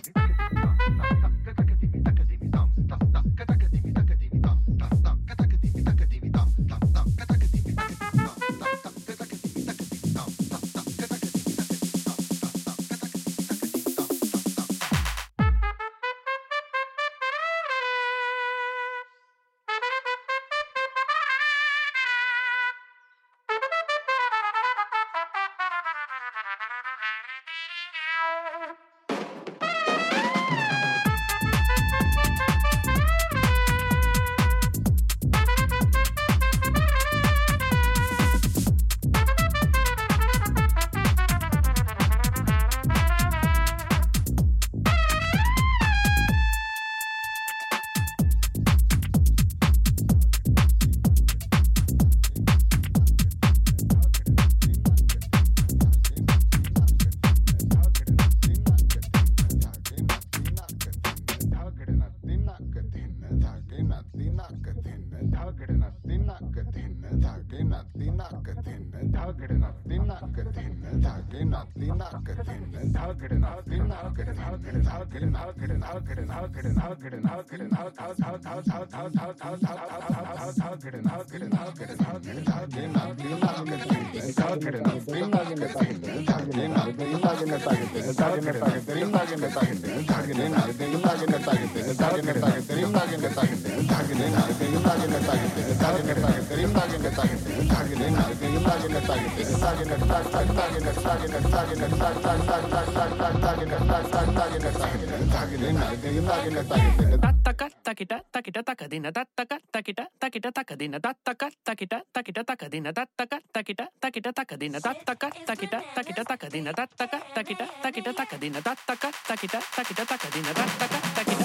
Thank you. takadina datta takita, takita takadina datta takita, takita takadina datta takita, takita takadina datta takita, takita takadina datta takita, takita takadina datta takita.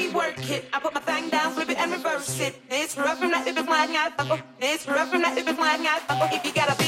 me work it. I put my thing down, flip it and reverse it. This rough from that, if it's lying, I fuck. This rough from that, if it's lying, I fuck. If you got a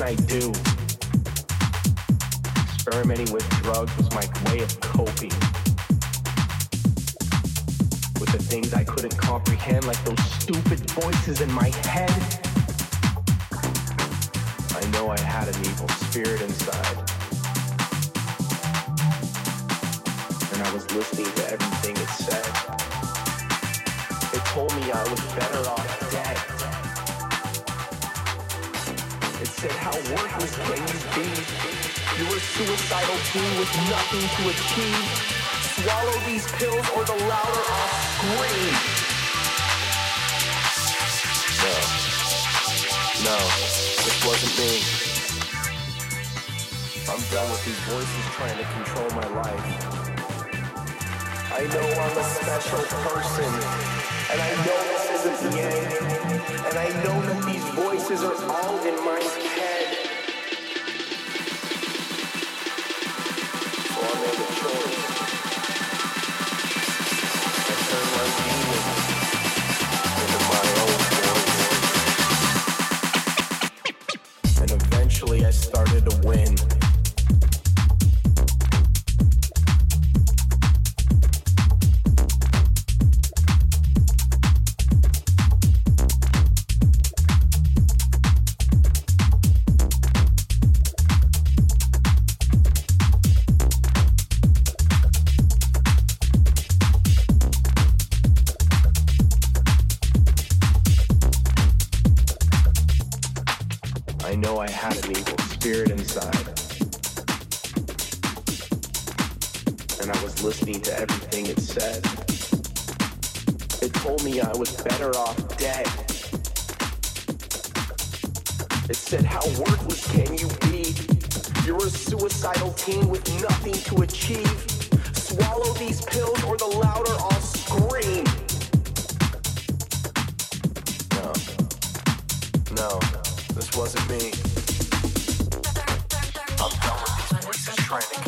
night, do. two with nothing to achieve. Swallow these pills or the louder I'll scream. No. No. This wasn't me. I'm done with these voices trying to control my life. I know I'm a special person. And I know this isn't the end. And I know that these voices are all in my head. had an evil spirit inside. And I was listening to everything it said. It told me I was better off dead. It said, How worthless can you be? You're a suicidal teen with nothing to achieve. Swallow these pills or the louder I'll scream. No. No. This wasn't me. trying to